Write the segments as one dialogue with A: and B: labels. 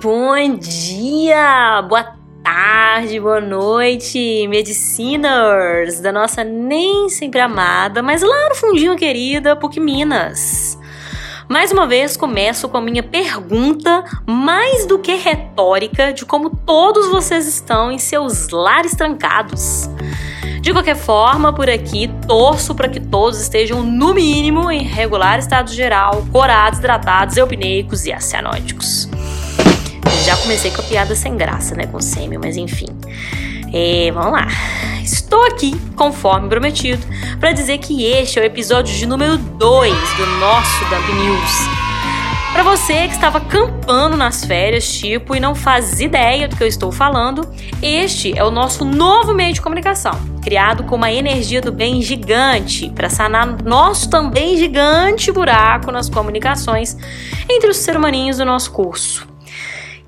A: Bom dia, boa tarde, boa noite, mediciners da nossa nem sempre amada, mas lá no fundinho querida PUC Minas. Mais uma vez começo com a minha pergunta, mais do que retórica, de como todos vocês estão em seus lares trancados. De qualquer forma, por aqui, torço para que todos estejam, no mínimo, em regular estado geral, corados, hidratados, eupneicos e acianóticos. Já comecei com a piada sem graça, né, com sêmio, mas enfim. É, vamos lá. Estou aqui, conforme prometido, para dizer que este é o episódio de número 2 do nosso Dump News. Para você que estava campando nas férias, tipo, e não faz ideia do que eu estou falando, este é o nosso novo meio de comunicação, criado com uma energia do bem gigante para sanar nosso também gigante buraco nas comunicações entre os seres humaninhos do nosso curso.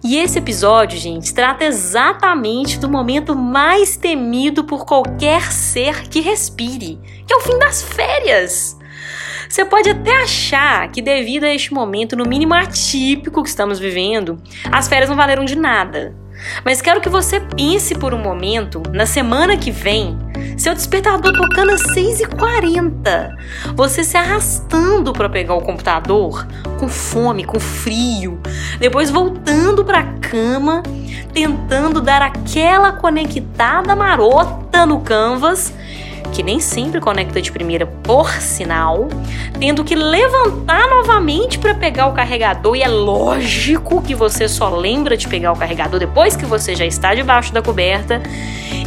A: E esse episódio, gente, trata exatamente do momento mais temido por qualquer ser que respire, que é o fim das férias. Você pode até achar que, devido a este momento, no mínimo atípico que estamos vivendo, as férias não valeram de nada. Mas quero que você pense por um momento, na semana que vem, seu despertador tocando às 6h40, você se arrastando para pegar o computador, com fome, com frio, depois voltando para a cama, tentando dar aquela conectada marota no Canvas que nem sempre conecta de primeira por sinal, tendo que levantar novamente para pegar o carregador, e é lógico que você só lembra de pegar o carregador depois que você já está debaixo da coberta,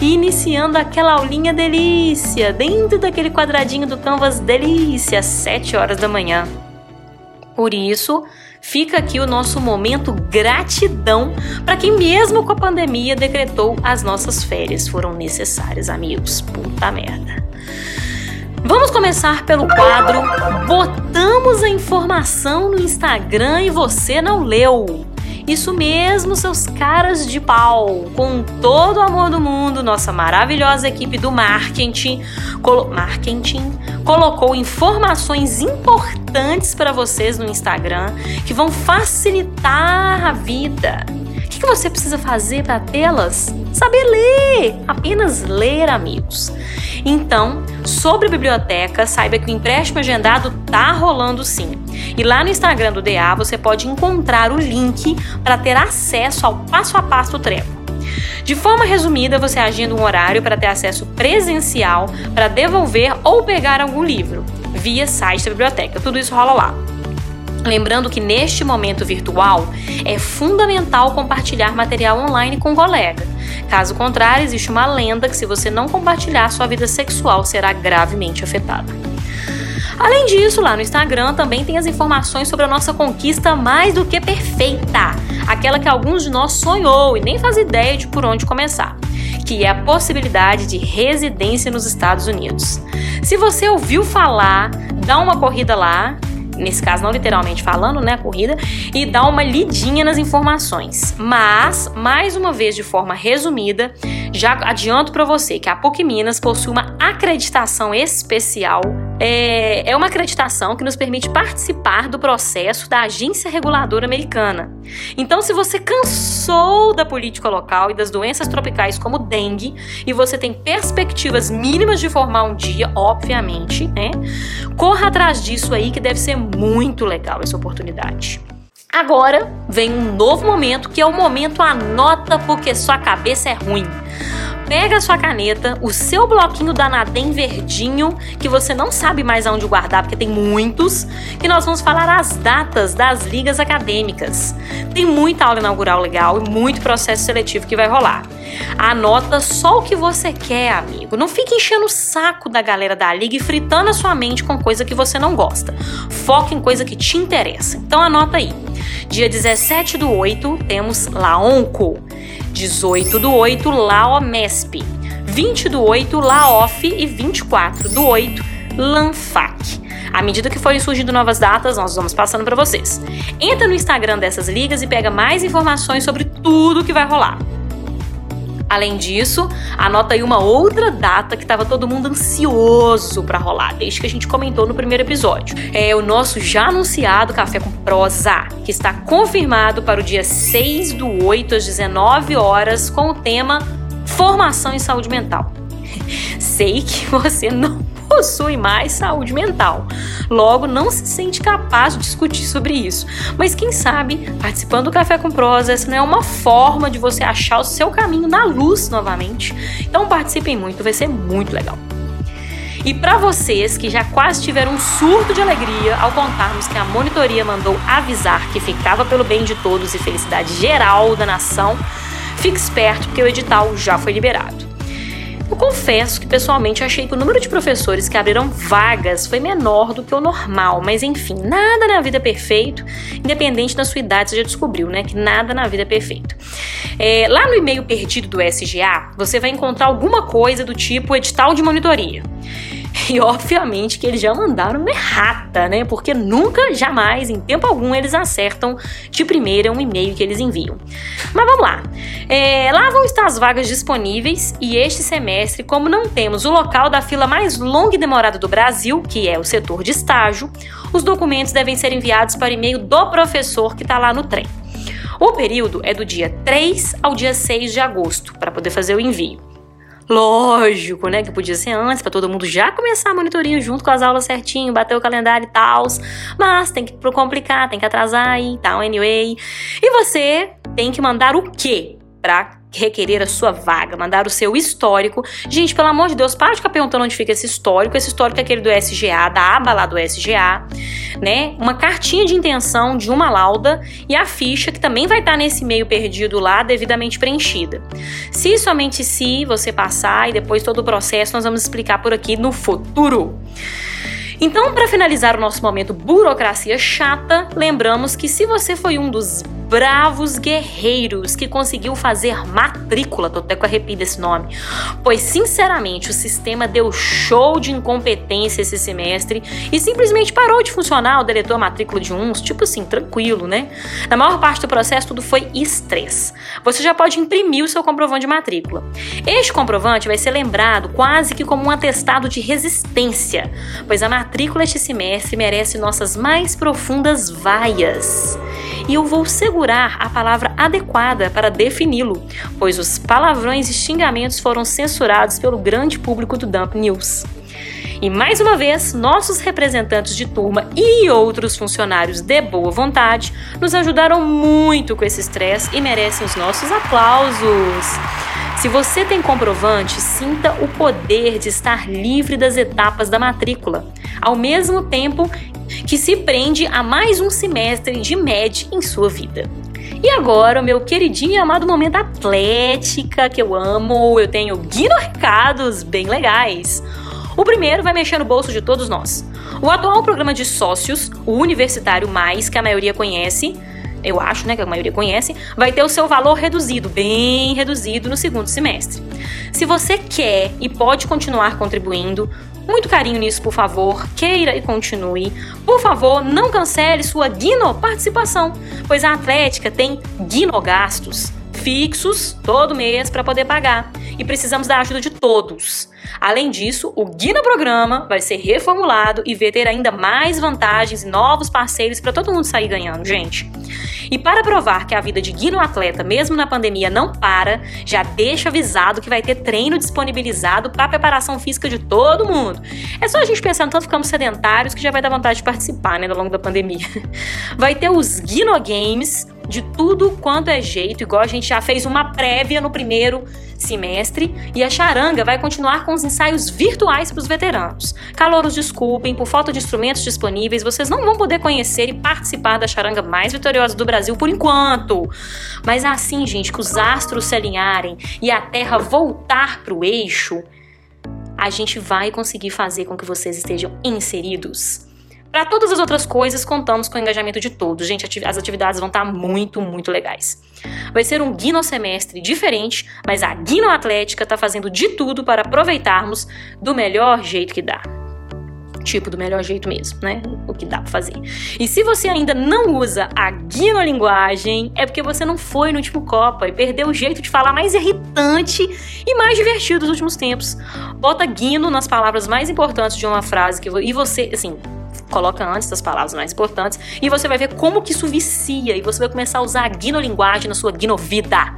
A: e iniciando aquela aulinha delícia, dentro daquele quadradinho do Canvas delícia, às 7 horas da manhã. Por isso, fica aqui o nosso momento gratidão para quem, mesmo com a pandemia, decretou as nossas férias foram necessárias, amigos. Puta merda. Vamos começar pelo quadro Botamos a informação no Instagram e você não leu. Isso mesmo, seus caras de pau. Com todo o amor do mundo, nossa maravilhosa equipe do marketing, colo marketing colocou informações importantes para vocês no Instagram que vão facilitar a vida. Que, você precisa fazer para tê-las? Saber ler! Apenas ler, amigos. Então, sobre biblioteca, saiba que o empréstimo agendado tá rolando sim. E lá no Instagram do DA você pode encontrar o link para ter acesso ao passo a passo do treco. De forma resumida, você agenda um horário para ter acesso presencial para devolver ou pegar algum livro via site da biblioteca. Tudo isso rola lá. Lembrando que neste momento virtual é fundamental compartilhar material online com um colega. Caso contrário, existe uma lenda que se você não compartilhar, sua vida sexual será gravemente afetada. Além disso, lá no Instagram também tem as informações sobre a nossa conquista mais do que perfeita, aquela que alguns de nós sonhou e nem faz ideia de por onde começar, que é a possibilidade de residência nos Estados Unidos. Se você ouviu falar, dá uma corrida lá, nesse caso não literalmente falando, né, a corrida, e dá uma lidinha nas informações. Mas, mais uma vez de forma resumida, já adianto para você que a PUC Minas possui uma acreditação especial. É, é uma acreditação que nos permite participar do processo da agência reguladora americana. Então, se você cansou da política local e das doenças tropicais como dengue e você tem perspectivas mínimas de formar um dia, obviamente, né? Corra atrás disso aí que deve ser muito legal essa oportunidade. Agora vem um novo momento que é o momento anota porque sua cabeça é ruim. Pega a sua caneta, o seu bloquinho da Nadem verdinho, que você não sabe mais aonde guardar porque tem muitos, que nós vamos falar as datas das ligas acadêmicas. Tem muita aula inaugural legal e muito processo seletivo que vai rolar. Anota só o que você quer, amigo. Não fique enchendo o saco da galera da liga e fritando a sua mente com coisa que você não gosta. Foca em coisa que te interessa. Então anota aí. Dia 17 do 8 temos Laonco. 18 do 8 Laomesp. 20 do 8 Laof e 24 do 8 Lanfac. À medida que forem surgindo novas datas, nós vamos passando para vocês. Entra no Instagram dessas ligas e pega mais informações sobre tudo que vai rolar. Além disso, anota aí uma outra data que estava todo mundo ansioso para rolar, desde que a gente comentou no primeiro episódio. É o nosso já anunciado Café com Prosa, que está confirmado para o dia 6 do 8 às 19 horas com o tema Formação em Saúde Mental. Sei que você não possui mais saúde mental. Logo, não se sente capaz de discutir sobre isso. Mas quem sabe, participando do Café com Prosa, essa não é uma forma de você achar o seu caminho na luz novamente. Então participem muito, vai ser muito legal. E para vocês que já quase tiveram um surto de alegria ao contarmos que a monitoria mandou avisar que ficava pelo bem de todos e felicidade geral da nação, fique esperto porque o edital já foi liberado. Eu confesso que pessoalmente achei que o número de professores que abriram vagas foi menor do que o normal, mas enfim, nada na vida é perfeito, independente da sua idade, você já descobriu, né? Que nada na vida é perfeito. É, lá no e-mail perdido do SGA, você vai encontrar alguma coisa do tipo edital de monitoria. E obviamente que eles já mandaram errata, né? Porque nunca, jamais, em tempo algum, eles acertam de primeira um e-mail que eles enviam. Mas vamos lá. É, lá vão estar as vagas disponíveis e este semestre, como não temos o local da fila mais longa e demorada do Brasil, que é o setor de estágio, os documentos devem ser enviados para e-mail do professor que está lá no trem. O período é do dia 3 ao dia 6 de agosto para poder fazer o envio. Lógico, né? Que podia ser antes, para todo mundo já começar a monitoria junto com as aulas certinho, bater o calendário e tal. Mas tem que complicar, tem que atrasar e tal, anyway. E você tem que mandar o quê? Pra requerer a sua vaga, mandar o seu histórico. Gente, pelo amor de Deus, para de ficar perguntando onde fica esse histórico. Esse histórico é aquele do SGA, da aba lá do SGA, né? Uma cartinha de intenção de uma lauda e a ficha que também vai estar nesse meio perdido lá, devidamente preenchida. Se somente se você passar e depois todo o processo nós vamos explicar por aqui no futuro. Então, para finalizar o nosso momento burocracia chata, lembramos que se você foi um dos bravos guerreiros que conseguiu fazer matrícula, tô até com arrepio desse nome, pois sinceramente o sistema deu show de incompetência esse semestre e simplesmente parou de funcionar, deletou a matrícula de uns, tipo assim, tranquilo, né? Na maior parte do processo tudo foi estresse. Você já pode imprimir o seu comprovante de matrícula. Este comprovante vai ser lembrado quase que como um atestado de resistência, pois a matrícula este semestre merece nossas mais profundas vaias. E eu vou segurar procurar a palavra adequada para defini-lo, pois os palavrões e xingamentos foram censurados pelo grande público do Dump News. E mais uma vez, nossos representantes de turma e outros funcionários de boa vontade nos ajudaram muito com esse estresse e merecem os nossos aplausos. Se você tem comprovante, sinta o poder de estar livre das etapas da matrícula, ao mesmo tempo que se prende a mais um semestre de MED em sua vida. E agora, o meu queridinho e amado momento atlética que eu amo, eu tenho guino recados bem legais. O primeiro vai mexer no bolso de todos nós. O atual programa de sócios, o Universitário Mais, que a maioria conhece, eu acho, né, que a maioria conhece, vai ter o seu valor reduzido, bem reduzido no segundo semestre. Se você quer e pode continuar contribuindo, muito carinho nisso, por favor. Queira e continue. Por favor, não cancele sua Guino participação, pois a Atlética tem Guino gastos fixos todo mês para poder pagar e precisamos da ajuda de todos. Além disso, o Guina Programa vai ser reformulado e vai ter ainda mais vantagens e novos parceiros para todo mundo sair ganhando, gente. E para provar que a vida de Guino Atleta, mesmo na pandemia, não para, já deixa avisado que vai ter treino disponibilizado para preparação física de todo mundo. É só a gente pensar no tanto ficamos sedentários que já vai dar vontade de participar, né, ao longo da pandemia. Vai ter os Guino Games, de tudo quanto é jeito, igual a gente já fez uma prévia no primeiro semestre, e a charanga vai continuar com os ensaios virtuais para os veteranos. Calouros, desculpem, por falta de instrumentos disponíveis, vocês não vão poder conhecer e participar da charanga mais vitoriosa do Brasil por enquanto. Mas assim, gente, que os astros se alinharem e a Terra voltar para o eixo, a gente vai conseguir fazer com que vocês estejam inseridos. Para todas as outras coisas, contamos com o engajamento de todos. Gente, as atividades vão estar tá muito, muito legais. Vai ser um Guino semestre diferente, mas a Guino Atlética está fazendo de tudo para aproveitarmos do melhor jeito que dá. tipo do melhor jeito mesmo, né? O que dá pra fazer. E se você ainda não usa a guinolinguagem, é porque você não foi no último Copa e perdeu o jeito de falar mais irritante e mais divertido dos últimos tempos. Bota guino nas palavras mais importantes de uma frase que e você, assim, coloca antes das palavras mais importantes e você vai ver como que isso vicia e você vai começar a usar a guinolinguagem na sua guinovida.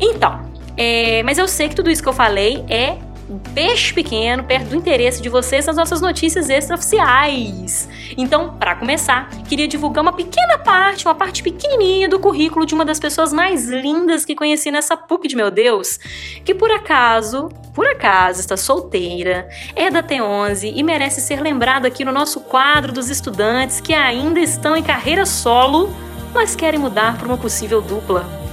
A: Então, é, mas eu sei que tudo isso que eu falei é um peixe pequeno perto do interesse de vocês nas nossas notícias extraoficiais. Então, para começar, queria divulgar uma pequena parte, uma parte pequenininha do currículo de uma das pessoas mais lindas que conheci nessa PUC de meu Deus, que por acaso, por acaso está solteira, é da T11 e merece ser lembrada aqui no nosso quadro dos estudantes que ainda estão em carreira solo, mas querem mudar para uma possível dupla.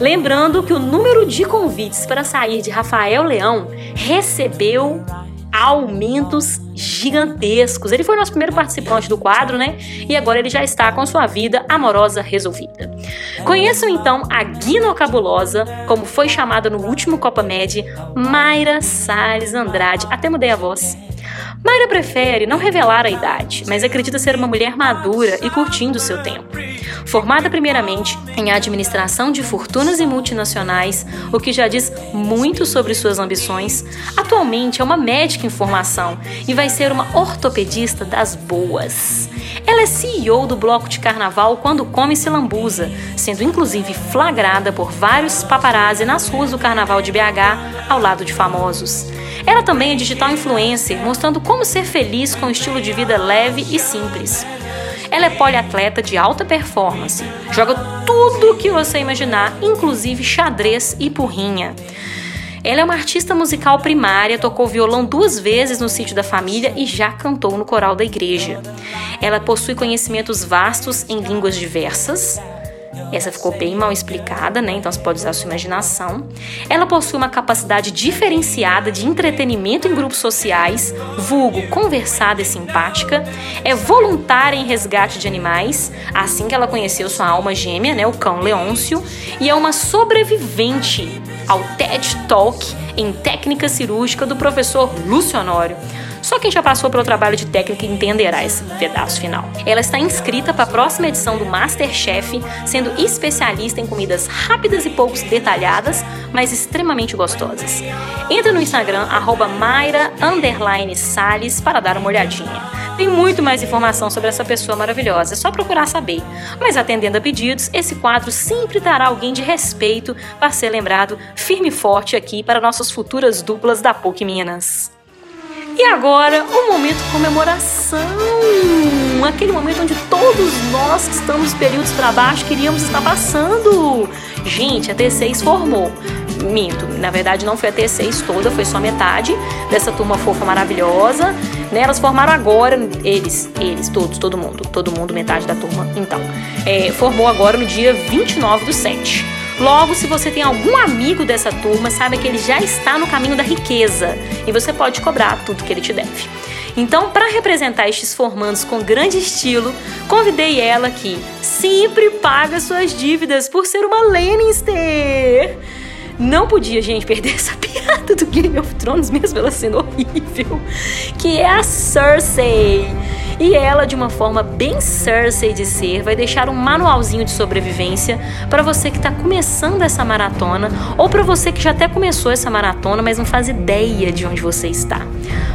A: Lembrando que o número de convites para sair de Rafael Leão recebeu aumentos gigantescos. Ele foi nosso primeiro participante do quadro, né? E agora ele já está com sua vida amorosa resolvida. Conheçam então a guinocabulosa, como foi chamada no último Copa Med, Mayra Salles Andrade. Até mudei a voz. Mayra prefere não revelar a idade, mas acredita ser uma mulher madura e curtindo seu tempo. Formada primeiramente em administração de fortunas e multinacionais, o que já diz muito sobre suas ambições, atualmente é uma médica em formação e vai ser uma ortopedista das boas. Ela é CEO do bloco de carnaval Quando Come Se Lambuza, sendo inclusive flagrada por vários paparazzi nas ruas do carnaval de BH ao lado de famosos. Ela também é digital influencer, mostrando como ser feliz com um estilo de vida leve e simples. Ela é poliatleta de alta performance, joga tudo o que você imaginar, inclusive xadrez e porrinha. Ela é uma artista musical primária, tocou violão duas vezes no sítio da família e já cantou no coral da igreja. Ela possui conhecimentos vastos em línguas diversas, essa ficou bem mal explicada, né? Então você pode usar a sua imaginação. Ela possui uma capacidade diferenciada de entretenimento em grupos sociais, vulgo conversada e simpática. É voluntária em resgate de animais, assim que ela conheceu sua alma gêmea, né? O cão Leôncio. E é uma sobrevivente ao TED Talk em técnica cirúrgica do professor Lúcio Honório. Só quem já passou pelo trabalho de técnica entenderá esse pedaço final. Ela está inscrita para a próxima edição do Masterchef, sendo especialista em comidas rápidas e poucos detalhadas, mas extremamente gostosas. Entra no Instagram, arroba Mayra Salles, para dar uma olhadinha. Tem muito mais informação sobre essa pessoa maravilhosa, é só procurar saber. Mas atendendo a pedidos, esse quadro sempre trará alguém de respeito para ser lembrado firme e forte aqui para nossas futuras duplas da PUC Minas. E agora, o momento comemoração. Aquele momento onde todos nós que estamos períodos para baixo queríamos estar passando. Gente, a T6 formou. Minto, na verdade não foi a T6 toda, foi só metade dessa turma fofa maravilhosa. Né? Elas formaram agora, eles, eles, todos, todo mundo, todo mundo, metade da turma. Então, é, formou agora no dia 29 do 7. Logo, se você tem algum amigo dessa turma, saiba que ele já está no caminho da riqueza e você pode cobrar tudo que ele te deve. Então, para representar estes formandos com grande estilo, convidei ela que sempre paga suas dívidas por ser uma Lannister. Não podia, gente, perder essa piada do Game of Thrones, mesmo ela sendo horrível, que é a Cersei. E ela, de uma forma bem Cersei de ser, vai deixar um manualzinho de sobrevivência para você que está começando essa maratona ou para você que já até começou essa maratona, mas não faz ideia de onde você está.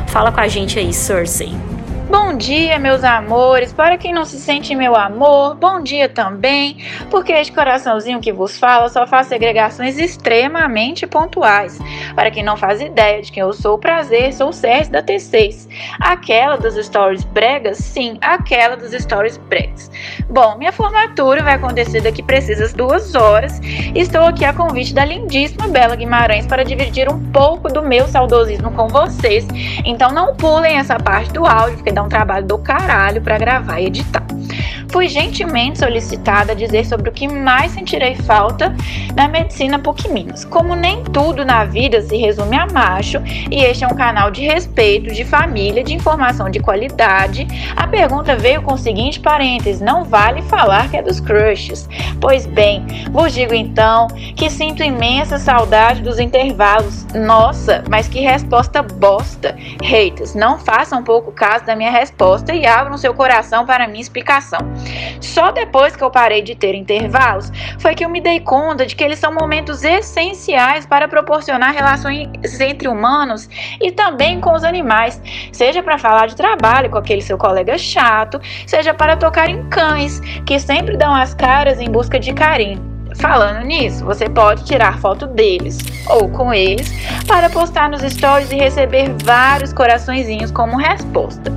A: Fala com a gente aí, Cersei.
B: Bom dia, meus amores. Para quem não se sente meu amor, bom dia também, porque este coraçãozinho que vos fala só faz segregações extremamente pontuais. Para quem não faz ideia de quem eu sou, prazer, sou o Sérgio da T6. Aquela dos stories bregas? Sim, aquela dos stories bregas. Bom, minha formatura vai acontecer daqui precisas duas horas. Estou aqui a convite da lindíssima Bela Guimarães para dividir um pouco do meu saudosismo com vocês. Então não pulem essa parte do áudio, porque dá um trabalho do caralho para gravar e editar. Fui gentilmente solicitada a dizer sobre o que mais sentirei falta na medicina PUC Minas. Como nem tudo na vida se resume a macho, e este é um canal de respeito, de família, de informação de qualidade, a pergunta veio com o seguinte parênteses: não vale falar que é dos crushes. Pois bem, vos digo então que sinto imensa saudade dos intervalos. Nossa, mas que resposta bosta! Haters, não façam pouco caso da minha resposta e abram seu coração para minha explicação. Só depois que eu parei de ter intervalos foi que eu me dei conta de que eles são momentos essenciais para proporcionar relações entre humanos e também com os animais, seja para falar de trabalho com aquele seu colega chato, seja para tocar em cães que sempre dão as caras em busca de carinho. Falando nisso, você pode tirar foto deles ou com eles para postar nos stories e receber vários coraçõezinhos como resposta.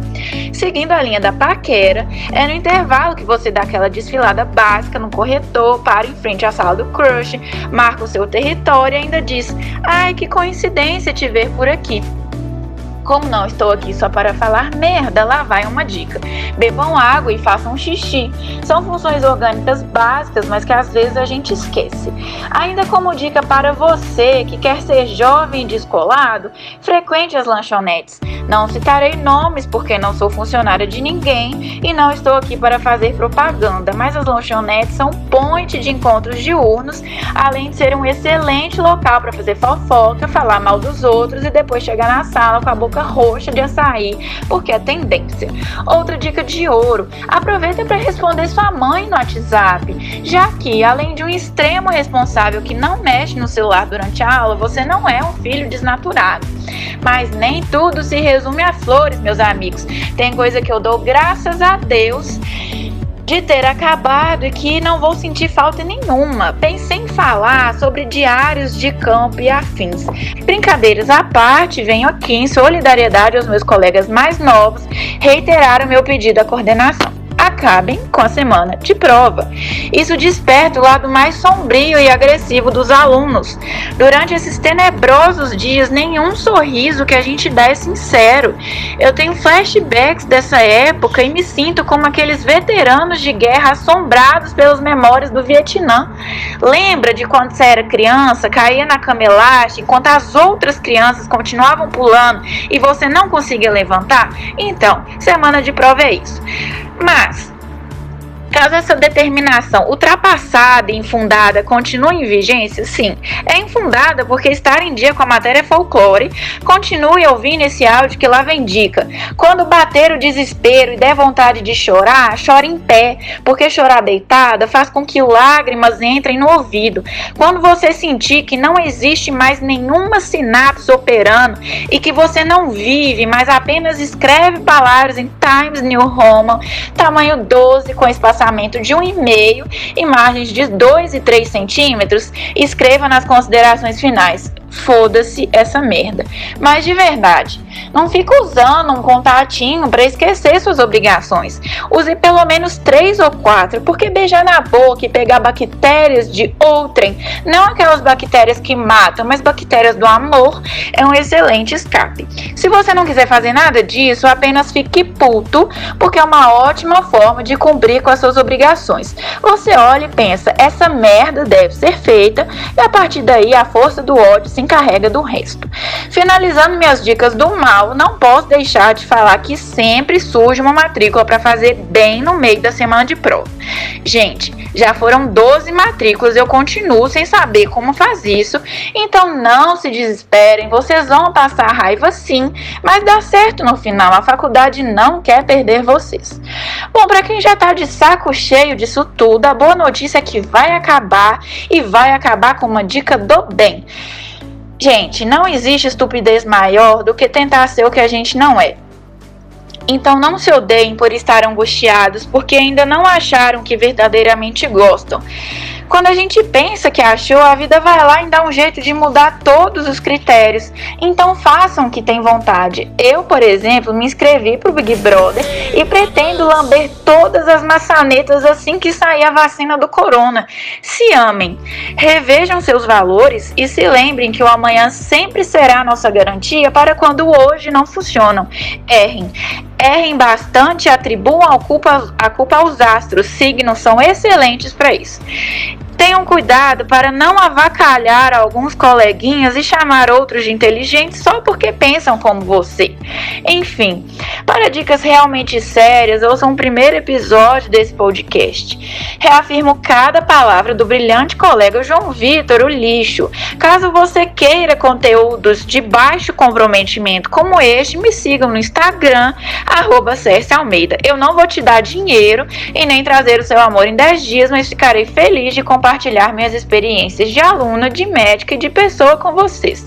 B: Seguindo a linha da paquera, é no intervalo que você dá aquela desfilada básica no corredor, para em frente à sala do crush, marca o seu território e ainda diz: Ai, que coincidência te ver por aqui. Como não estou aqui só para falar merda, lá vai uma dica. Bebam água e façam xixi. São funções orgânicas básicas, mas que às vezes a gente esquece. Ainda como dica para você que quer ser jovem e descolado, frequente as lanchonetes. Não citarei nomes porque não sou funcionária de ninguém e não estou aqui para fazer propaganda, mas as lanchonetes são point de encontros diurnos, além de ser um excelente local para fazer fofoca, falar mal dos outros e depois chegar na sala com a boca roxa de açaí, porque é tendência. Outra dica de ouro: aproveita para responder sua mãe no WhatsApp, já que, além de um extremo responsável que não mexe no celular durante a aula, você não é um filho desnaturado. Mas nem tudo se resume a flores, meus amigos. Tem coisa que eu dou graças a Deus de ter acabado e que não vou sentir falta nenhuma. Pensei em falar sobre diários de campo e afins. Brincadeiras à parte, venho aqui em solidariedade aos meus colegas mais novos reiterar o meu pedido à coordenação acabem com a semana de prova. Isso desperta o lado mais sombrio e agressivo dos alunos. Durante esses tenebrosos dias, nenhum sorriso que a gente dá é sincero. Eu tenho flashbacks dessa época e me sinto como aqueles veteranos de guerra assombrados pelas memórias do Vietnã. Lembra de quando você era criança, caía na cama elástica enquanto as outras crianças continuavam pulando e você não conseguia levantar? Então, semana de prova é isso. Mas Caso essa determinação ultrapassada e infundada continue em vigência, sim, é infundada porque estar em dia com a matéria folclore. Continue ouvindo esse áudio que lá vem dica. Quando bater o desespero e der vontade de chorar, chore em pé, porque chorar deitada faz com que lágrimas entrem no ouvido. Quando você sentir que não existe mais nenhuma sinapse operando e que você não vive, mas apenas escreve palavras em Times New Roman, tamanho 12 com espaço espaçamento de 1,5 e margens de 2 e 3 centímetros, escreva nas considerações finais foda-se essa merda. Mas de verdade, não fica usando um contatinho para esquecer suas obrigações. Use pelo menos três ou quatro, porque beijar na boca e pegar bactérias de outrem, não aquelas bactérias que matam, mas bactérias do amor, é um excelente escape. Se você não quiser fazer nada disso, apenas fique puto, porque é uma ótima forma de cumprir com as suas obrigações. Você olha e pensa, essa merda deve ser feita, e a partir daí a força do ódio se encarrega do resto. Finalizando minhas dicas do mal, não posso deixar de falar que sempre surge uma matrícula para fazer bem no meio da semana de prova. Gente, já foram 12 matrículas eu continuo sem saber como faz isso, então não se desesperem, vocês vão passar raiva sim, mas dá certo no final, a faculdade não quer perder vocês. Bom, para quem já tá de saco cheio disso tudo, a boa notícia é que vai acabar e vai acabar com uma dica do bem. Gente, não existe estupidez maior do que tentar ser o que a gente não é. Então não se odeiem por estar angustiados, porque ainda não acharam que verdadeiramente gostam. Quando a gente pensa que achou, a vida vai lá e dá um jeito de mudar todos os critérios. Então façam o que tem vontade. Eu, por exemplo, me inscrevi pro Big Brother e pretendo lamber todas as maçanetas assim que sair a vacina do corona. Se amem, revejam seus valores e se lembrem que o amanhã sempre será a nossa garantia para quando o hoje não funcionam. Errem Errem bastante atribuam a culpa, a culpa aos astros. Signos são excelentes para isso. Tenham cuidado para não avacalhar alguns coleguinhas e chamar outros de inteligentes só porque pensam como você. Enfim, para dicas realmente sérias, ouçam o primeiro episódio desse podcast. Reafirmo cada palavra do brilhante colega João Vitor, o lixo. Caso você queira conteúdos de baixo comprometimento como este, me sigam no Instagram, arroba Almeida. Eu não vou te dar dinheiro e nem trazer o seu amor em 10 dias, mas ficarei feliz de compartilhar minhas experiências de aluna, de médica e de pessoa com vocês.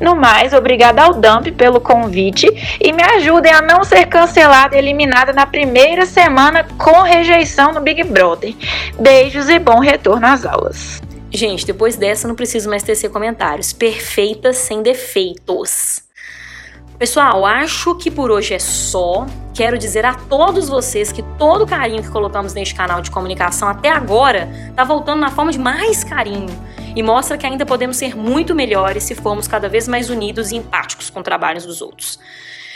B: No mais, obrigada ao Dump pelo convite e me ajudem a não ser cancelada e eliminada na primeira semana com rejeição no Big Brother. Beijos e bom retorno às aulas.
A: Gente, depois dessa não preciso mais tecer comentários. Perfeitas sem defeitos. Pessoal, acho que por hoje é só. Quero dizer a todos vocês que todo o carinho que colocamos neste canal de comunicação até agora está voltando na forma de mais carinho e mostra que ainda podemos ser muito melhores se formos cada vez mais unidos e empáticos com trabalhos dos outros.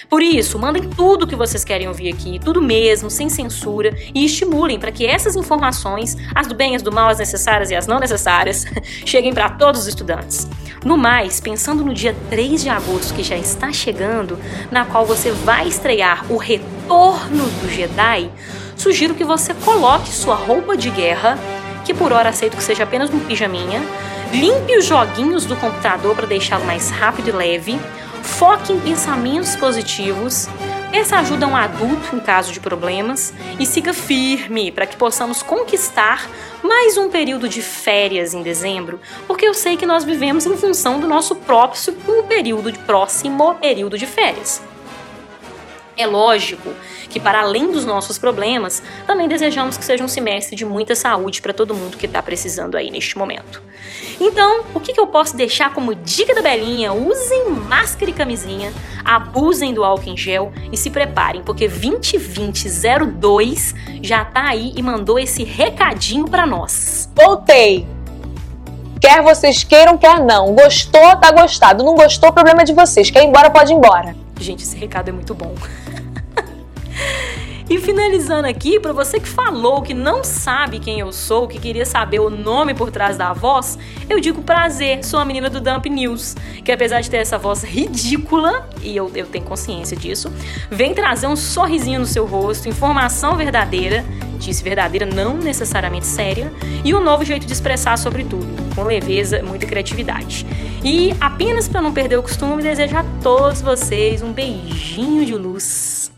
A: Por isso, mandem tudo que vocês querem ouvir aqui, tudo mesmo, sem censura, e estimulem para que essas informações, as do bem, as do mal, as necessárias e as não necessárias, cheguem para todos os estudantes. No mais, pensando no dia 3 de agosto que já está chegando, na qual você vai estrear o Retorno do Jedi, sugiro que você coloque sua roupa de guerra, que por hora aceito que seja apenas um pijaminha, limpe os joguinhos do computador para deixá-lo mais rápido e leve, foque em pensamentos positivos, peça ajuda a um adulto em caso de problemas e siga firme para que possamos conquistar mais um período de férias em dezembro, porque eu sei que nós vivemos em função do nosso próximo período de próximo período de férias. É lógico que, para além dos nossos problemas, também desejamos que seja um semestre de muita saúde para todo mundo que está precisando aí neste momento. Então, o que, que eu posso deixar como dica da Belinha? Usem máscara e camisinha, abusem do álcool em gel e se preparem, porque 2020-02 já tá aí e mandou esse recadinho para nós.
C: Voltei! Quer vocês queiram, quer não. Gostou, tá gostado. Não gostou, problema de vocês. Quer ir embora, pode ir embora.
A: Gente, esse recado é muito bom. E finalizando aqui, para você que falou que não sabe quem eu sou, que queria saber o nome por trás da voz, eu digo prazer, sou a menina do Dump News, que apesar de ter essa voz ridícula, e eu, eu tenho consciência disso, vem trazer um sorrisinho no seu rosto, informação verdadeira, disse verdadeira, não necessariamente séria, e um novo jeito de expressar sobre tudo, com leveza, muita criatividade. E apenas para não perder o costume, desejo a todos vocês um beijinho de luz.